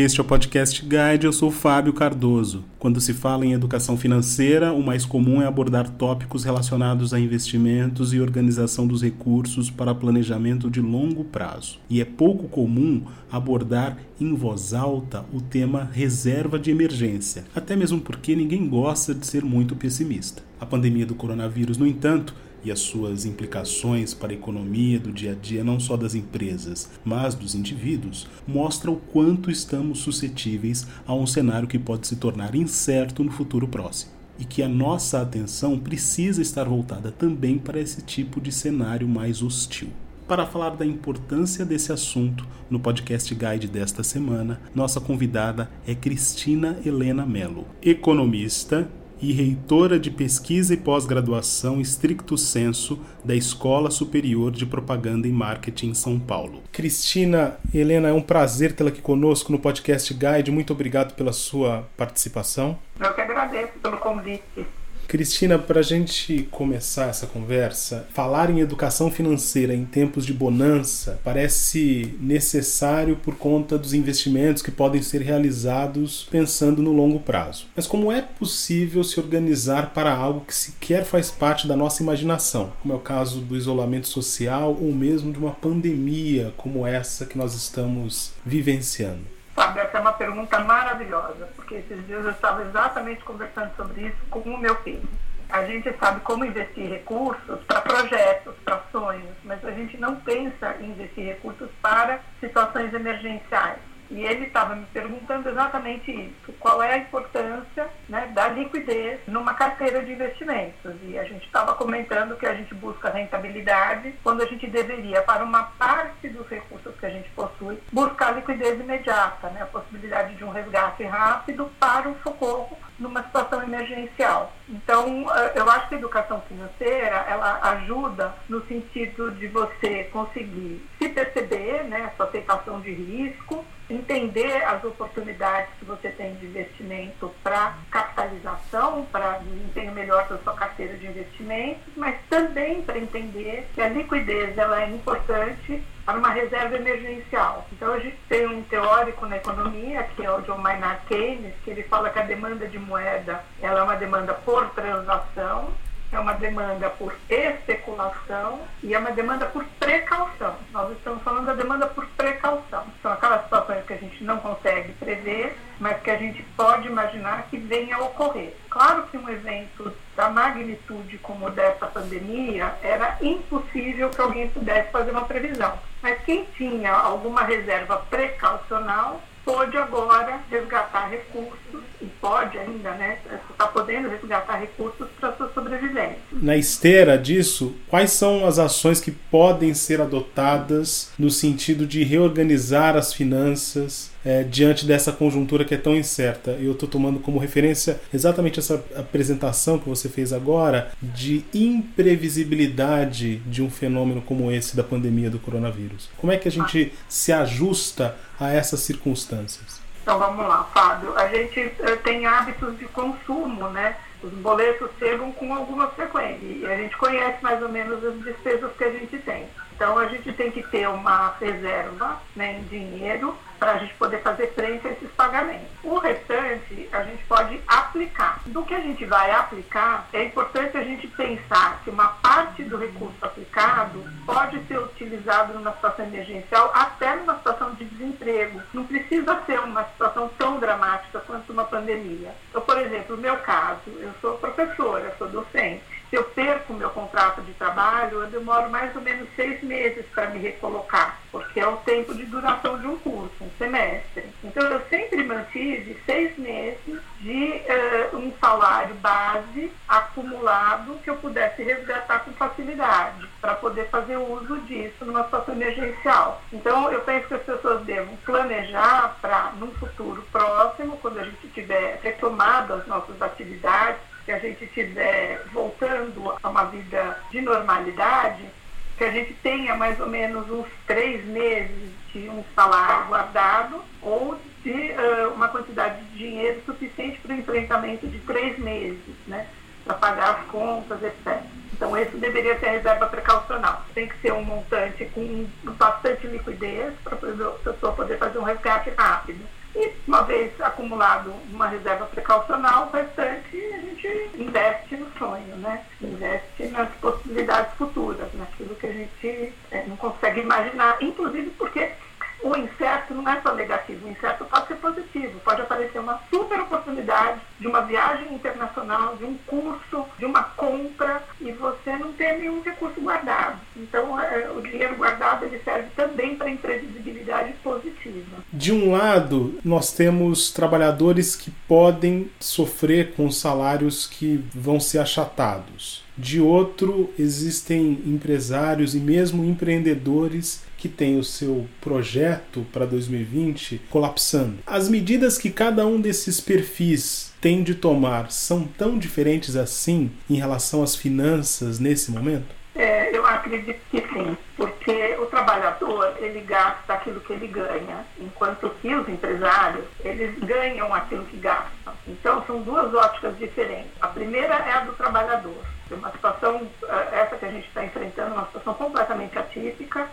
Este é o Podcast Guide, eu sou Fábio Cardoso. Quando se fala em educação financeira, o mais comum é abordar tópicos relacionados a investimentos e organização dos recursos para planejamento de longo prazo. E é pouco comum abordar em voz alta o tema reserva de emergência, até mesmo porque ninguém gosta de ser muito pessimista. A pandemia do coronavírus, no entanto, e as suas implicações para a economia do dia a dia, não só das empresas, mas dos indivíduos, mostra o quanto estamos suscetíveis a um cenário que pode se tornar incerto no futuro próximo. E que a nossa atenção precisa estar voltada também para esse tipo de cenário mais hostil. Para falar da importância desse assunto, no podcast guide desta semana, nossa convidada é Cristina Helena Mello, economista, e reitora de pesquisa e pós-graduação estricto senso da Escola Superior de Propaganda e Marketing em São Paulo. Cristina, Helena, é um prazer tê-la aqui conosco no podcast Guide. Muito obrigado pela sua participação. Eu que agradeço pelo convite. Cristina, para a gente começar essa conversa, falar em educação financeira em tempos de bonança parece necessário por conta dos investimentos que podem ser realizados pensando no longo prazo. Mas como é possível se organizar para algo que sequer faz parte da nossa imaginação, como é o caso do isolamento social ou mesmo de uma pandemia como essa que nós estamos vivenciando? Sabe, essa é uma pergunta maravilhosa, porque esses dias eu estava exatamente conversando sobre isso com o meu filho. A gente sabe como investir recursos para projetos, para sonhos, mas a gente não pensa em investir recursos para situações emergenciais. E ele estava me perguntando exatamente isso: qual é a importância né, da liquidez numa carteira de investimentos? E a gente estava comentando que a gente busca rentabilidade quando a gente deveria, para uma parte dos recursos que a gente possui, buscar liquidez imediata, né, a possibilidade de um resgate rápido para o socorro numa situação emergencial. Então, eh, eu acho que a educação financeira ela ajuda no sentido de você conseguir se perceber, né, a sua aceitação de risco, entender as oportunidades que você tem de investimento para capitalização, para desempenho melhor da sua carteira de investimentos, mas também para entender que a liquidez ela é importante para uma reserva emergencial. Então a gente tem um teórico na economia, que é o John Maynard Keynes, que ele fala que a demanda de moeda ela é uma demanda por transação é uma demanda por especulação e é uma demanda por precaução. Nós estamos falando da demanda por precaução. São aquelas situações que a gente não consegue prever, mas que a gente pode imaginar que venha a ocorrer. Claro que um evento da magnitude como dessa pandemia era impossível que alguém pudesse fazer uma previsão. Mas quem tinha alguma reserva precaucional pode agora resgatar recursos e pode ainda, né, está podendo resgatar recursos para sua sobrevivência. Na esteira disso, quais são as ações que podem ser adotadas no sentido de reorganizar as finanças é, diante dessa conjuntura que é tão incerta? Eu estou tomando como referência exatamente essa apresentação que você fez agora de imprevisibilidade de um fenômeno como esse da pandemia do coronavírus. Como é que a gente se ajusta a essas circunstâncias? Então vamos lá, Fábio. A gente uh, tem hábitos de consumo, né? Os boletos chegam com alguma frequência e a gente conhece mais ou menos as despesas que a gente tem. Então a gente tem que ter uma reserva né, em dinheiro para a gente poder fazer frente a esses pagamentos. O restante a gente pode aplicar. Do que a gente vai aplicar, é importante a gente pensar que uma parte do recurso aplicado pode ser utilizado numa situação emergencial, até numa situação de desemprego. Não precisa ser uma situação tão dramática quanto uma pandemia. Então, por exemplo, no meu caso, eu sou professora, sou docente. Se eu perco meu contrato de trabalho, eu demoro mais ou menos seis meses para me recolocar, porque é o tempo de duração de um curso, um semestre. Então, eu sempre mantive seis meses de uh, um salário base acumulado que eu pudesse resgatar com facilidade, para poder fazer uso disso numa situação emergencial. Então, eu penso que as pessoas devam planejar para, num futuro próximo, quando a gente tiver retomado as nossas atividades, que a gente estiver voltando a uma vida de normalidade, que a gente tenha mais ou menos uns três meses de um salário guardado ou de uh, uma quantidade de dinheiro suficiente para o enfrentamento de três meses, né, para pagar as contas, etc. Então, esse deveria ser a reserva precaucional. Tem que ser um montante com bastante liquidez para a pessoa poder fazer um resgate rápido. E uma vez acumulado uma reserva precaucional, o restante a gente investe no sonho, né? Investe nas possibilidades futuras, naquilo que a gente é, não consegue imaginar, inclusive porque o incerto não é só negativo, o incerto pode ser positivo, pode aparecer uma super oportunidade de uma viagem internacional, de um curso, de uma compra, e você não tem nenhum recurso guardado. Então, é, o dinheiro guardado ele serve também para imprevisibilidade positiva. De um lado, nós temos trabalhadores que podem sofrer com salários que vão ser achatados. De outro, existem empresários e mesmo empreendedores que tem o seu projeto para 2020 colapsando. As medidas que cada um desses perfis tem de tomar são tão diferentes assim em relação às finanças nesse momento? É, eu acredito que sim, porque o trabalhador ele gasta aquilo que ele ganha, enquanto que os empresários eles ganham aquilo que gastam. Então são duas óticas diferentes. A primeira é a do trabalhador, uma situação é, essa que a gente está enfrentando, uma situação completamente atípica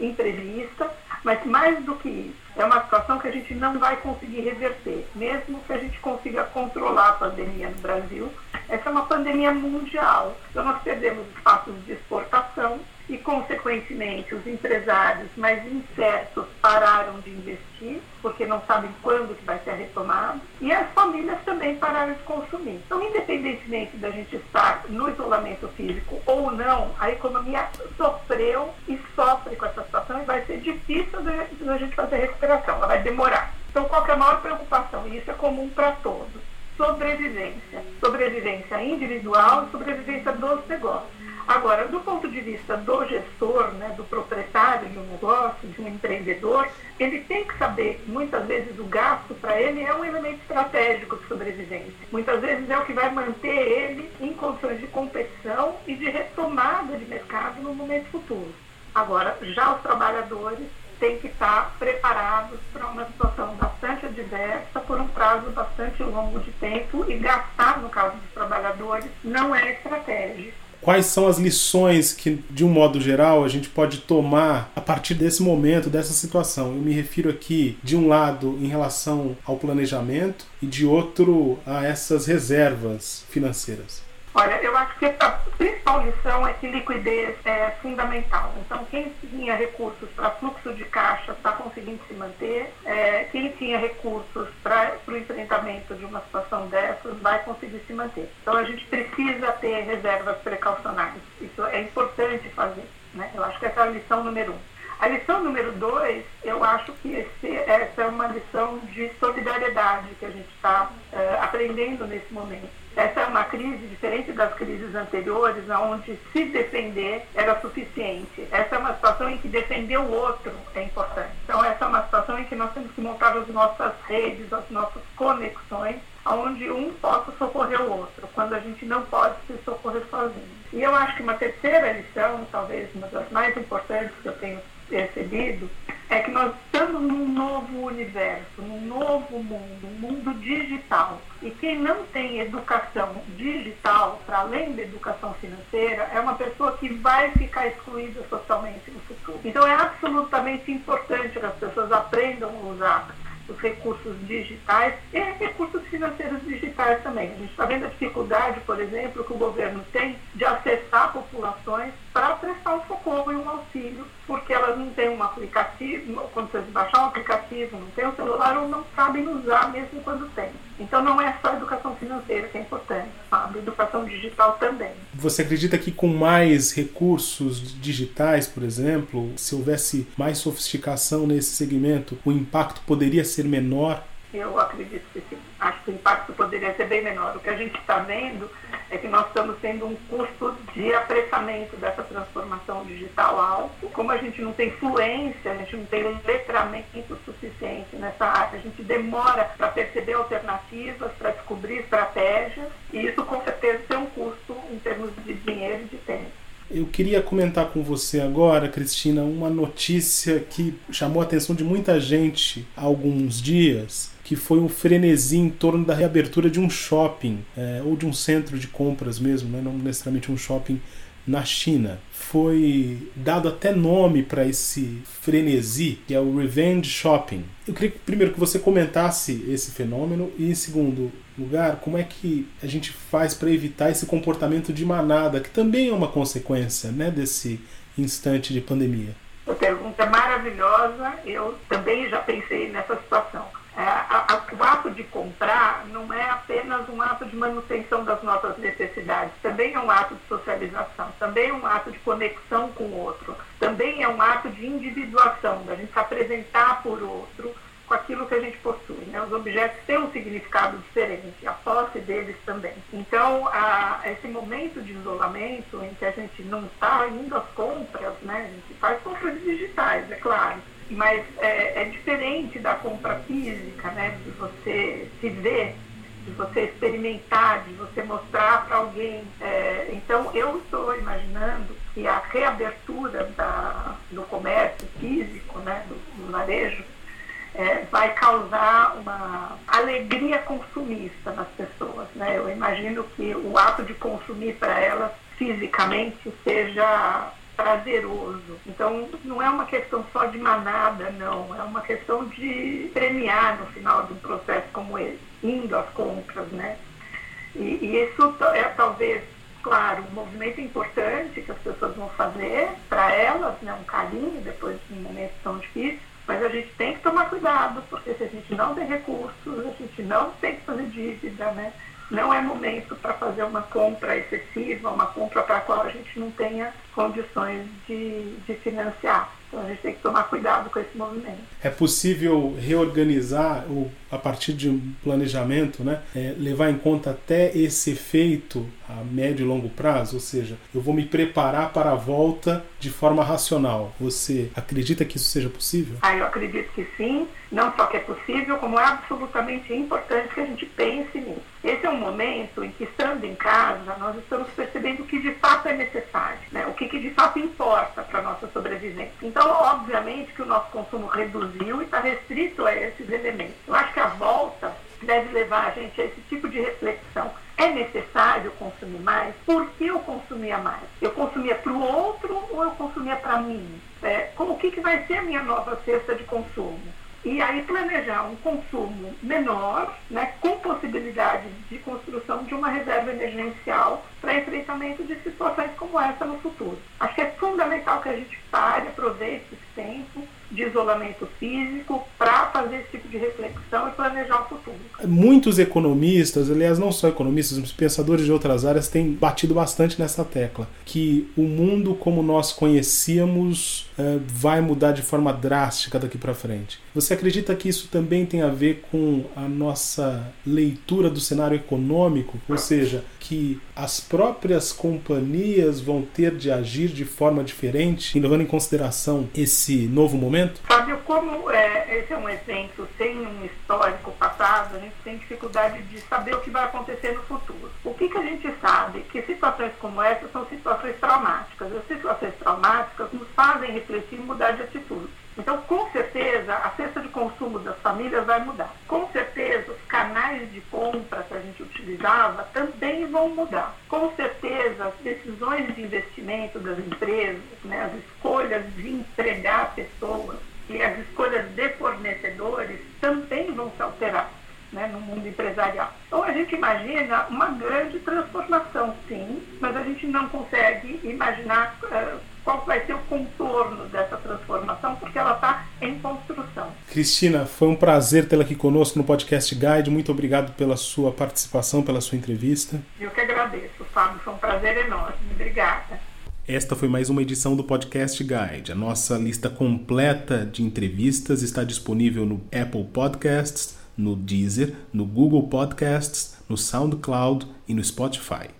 imprevista, mas mais do que isso, é uma situação que a gente não vai conseguir reverter, mesmo que a gente consiga controlar a pandemia no Brasil. Essa é uma pandemia mundial, então nós perdemos espaços de exportação, e, consequentemente, os empresários mais incertos pararam de investir, porque não sabem quando que vai ser retomado, e as famílias também pararam de consumir. Então, independentemente da gente estar no isolamento físico ou não, a economia sofreu e sofre com essa situação e vai ser difícil da gente fazer recuperação, ela vai demorar. Então, qual é a maior preocupação? E isso é comum para todos. Sobrevivência. Sobrevivência individual e sobrevivência dos negócios. Agora, do ponto de vista do gestor, né, do proprietário de um negócio, de um empreendedor, ele tem que saber que muitas vezes o gasto para ele é um elemento estratégico de sobrevivência. Muitas vezes é o que vai manter ele em condições de competição e de retomada de mercado no momento futuro. Agora, já os trabalhadores têm que estar preparados para uma situação bastante adversa por um prazo bastante longo de tempo e gastar, no caso dos trabalhadores, não é estratégico quais são as lições que, de um modo geral, a gente pode tomar a partir desse momento, dessa situação. Eu me refiro aqui, de um lado, em relação ao planejamento e de outro a essas reservas financeiras. Olha, eu acho que a principal lição é que liquidez é fundamental. Então, quem tinha recursos para fluxo de caixa está conseguindo se manter. É, quem tinha recursos para o enfrentamento de uma situação dessas vai conseguir se manter. Então, a gente precisa ter reservas precaucionais. Isso é importante fazer. Né? Eu acho que essa é a lição número um. A lição número dois, eu acho que esse, essa é uma lição de solidariedade que a gente está é, aprendendo nesse momento. Essa é uma crise diferente das crises anteriores, onde se defender era suficiente. Essa é uma situação em que defender o outro é importante. Então, essa é uma situação em que nós temos que montar as nossas redes, as nossas conexões, onde um possa socorrer o outro, quando a gente não pode se socorrer sozinho. E eu acho que uma terceira lição, talvez uma das mais importantes que eu tenho percebido, é que nós estamos num novo universo, num novo mundo, um mundo digital. E quem não tem educação digital, para além da educação financeira, é uma pessoa que vai ficar excluída socialmente no futuro. Então é absolutamente importante que as pessoas aprendam a usar os recursos digitais e recursos financeiros digitais também. A gente está vendo a dificuldade, por exemplo, que o governo tem de acessar populações para prestar um socorro e um auxílio, porque elas não têm um aplicativo, quando vocês baixar um aplicativo, não tem um celular ou não sabem usar mesmo quando tem. Então não é só a educação financeira que é importante, sabe? A educação digital também. Você acredita que com mais recursos digitais, por exemplo, se houvesse mais sofisticação nesse segmento, o impacto poderia ser menor? Eu acredito que sim. Acho que o impacto poderia ser bem menor. O que a gente está vendo é que nós estamos tendo um custo de apressamento dessa transformação digital alto. Como a gente não tem fluência, a gente não tem letramento suficiente nessa área, a gente demora para perceber alternativas, para descobrir estratégias, e isso com certeza tem um custo em termos de dinheiro e de tempo. Eu queria comentar com você agora, Cristina, uma notícia que chamou a atenção de muita gente há alguns dias, que foi um frenesi em torno da reabertura de um shopping, é, ou de um centro de compras mesmo, né? não necessariamente um shopping na China foi dado até nome para esse frenesi, que é o revenge shopping. Eu queria primeiro que você comentasse esse fenômeno e, em segundo lugar, como é que a gente faz para evitar esse comportamento de manada, que também é uma consequência né, desse instante de pandemia. Uma pergunta maravilhosa. Eu também já pensei nessa situação. É, o ato de comprar não é apenas um ato de manutenção das nossas necessidades, também é um ato de socialização, também é um ato de conexão com o outro, também é um ato de individuação, da gente se apresentar por outro com aquilo que a gente possui. Né? Os objetos têm um significado diferente, a posse deles também. Então, a, esse momento de isolamento em que a gente não está indo às compras, né? a gente faz compras digitais, é claro, mas é, é, diferente da compra física, né? De você se ver, de você experimentar, de você mostrar para alguém. É, então, eu estou imaginando que a reabertura da, do comércio físico, né? Do, do varejo, é, vai causar uma alegria consumista nas pessoas, né? Eu imagino que o ato de consumir para elas fisicamente seja prazeroso. Então, não é uma de manada, não. É uma questão de premiar no final de um processo como esse, indo às compras, né? E, e isso é talvez, claro, um movimento importante que as pessoas vão fazer para elas, né? Um carinho depois de um momento tão difícil. Mas a gente tem que tomar cuidado, porque se a gente não tem recursos, a gente não tem que fazer dívida, né? não é momento para fazer uma compra excessiva, uma compra para a qual a gente não tenha condições de, de financiar. Então a gente tem que tomar cuidado com esse movimento. É possível reorganizar o, a partir de um planejamento, né? É, levar em conta até esse efeito a médio e longo prazo? Ou seja, eu vou me preparar para a volta de forma racional. Você acredita que isso seja possível? Ah, eu acredito que sim. Não só que é possível, como é absolutamente importante que a gente pense nisso. Esse é um momento em que, estando em casa, nós estamos percebendo o que de fato é necessário, né? o que, que de fato importa para a nossa sobrevivência. Então, obviamente que o nosso consumo reduziu e está restrito a esses elementos. Eu acho que a volta deve levar a gente a esse tipo de reflexão. É necessário consumir mais? Por que eu consumia mais? Eu consumia para o outro ou eu consumia para mim? É, como, o que, que vai ser a minha nova cesta de consumo? E aí planejar um consumo menor, né, com possibilidade de construção de uma reserva emergencial para enfrentamento de situações como essa no futuro. Acho que é fundamental que a gente pare, aproveite esse tempo de isolamento físico para fazer esse tipo de reflexão e planejar o futuro. Muitos economistas, aliás, não só economistas, mas pensadores de outras áreas têm batido bastante nessa tecla, que o mundo como nós conhecíamos é, vai mudar de forma drástica daqui para frente. Você acredita que isso também tem a ver com a nossa leitura do cenário econômico, ou seja, que as próprias companhias vão ter de agir de forma diferente, levando em consideração esse novo momento? Fábio, como é, esse é um evento sem um histórico passado, a gente tem dificuldade de saber o que vai acontecer no futuro. O que, que a gente sabe? Que situações como essa são situações traumáticas. As situações traumáticas nos fazem refletir e mudar de atitude. Então, com certeza, a cesta de consumo das famílias vai mudar. Com certeza, os canais de compra que a gente utilizava também vão mudar. Com certeza, as decisões de investimento das empresas, né, as escolhas de empregar pessoas e as escolhas de fornecedores também vão se alterar. Né, no mundo empresarial. Então a gente imagina uma grande transformação, sim, mas a gente não consegue imaginar uh, qual vai ser o contorno dessa transformação, porque ela está em construção. Cristina, foi um prazer tê-la aqui conosco no Podcast Guide. Muito obrigado pela sua participação, pela sua entrevista. Eu que agradeço, Fábio. Foi um prazer enorme. Obrigada. Esta foi mais uma edição do Podcast Guide. A nossa lista completa de entrevistas está disponível no Apple Podcasts, no Deezer, no Google Podcasts, no SoundCloud e no Spotify.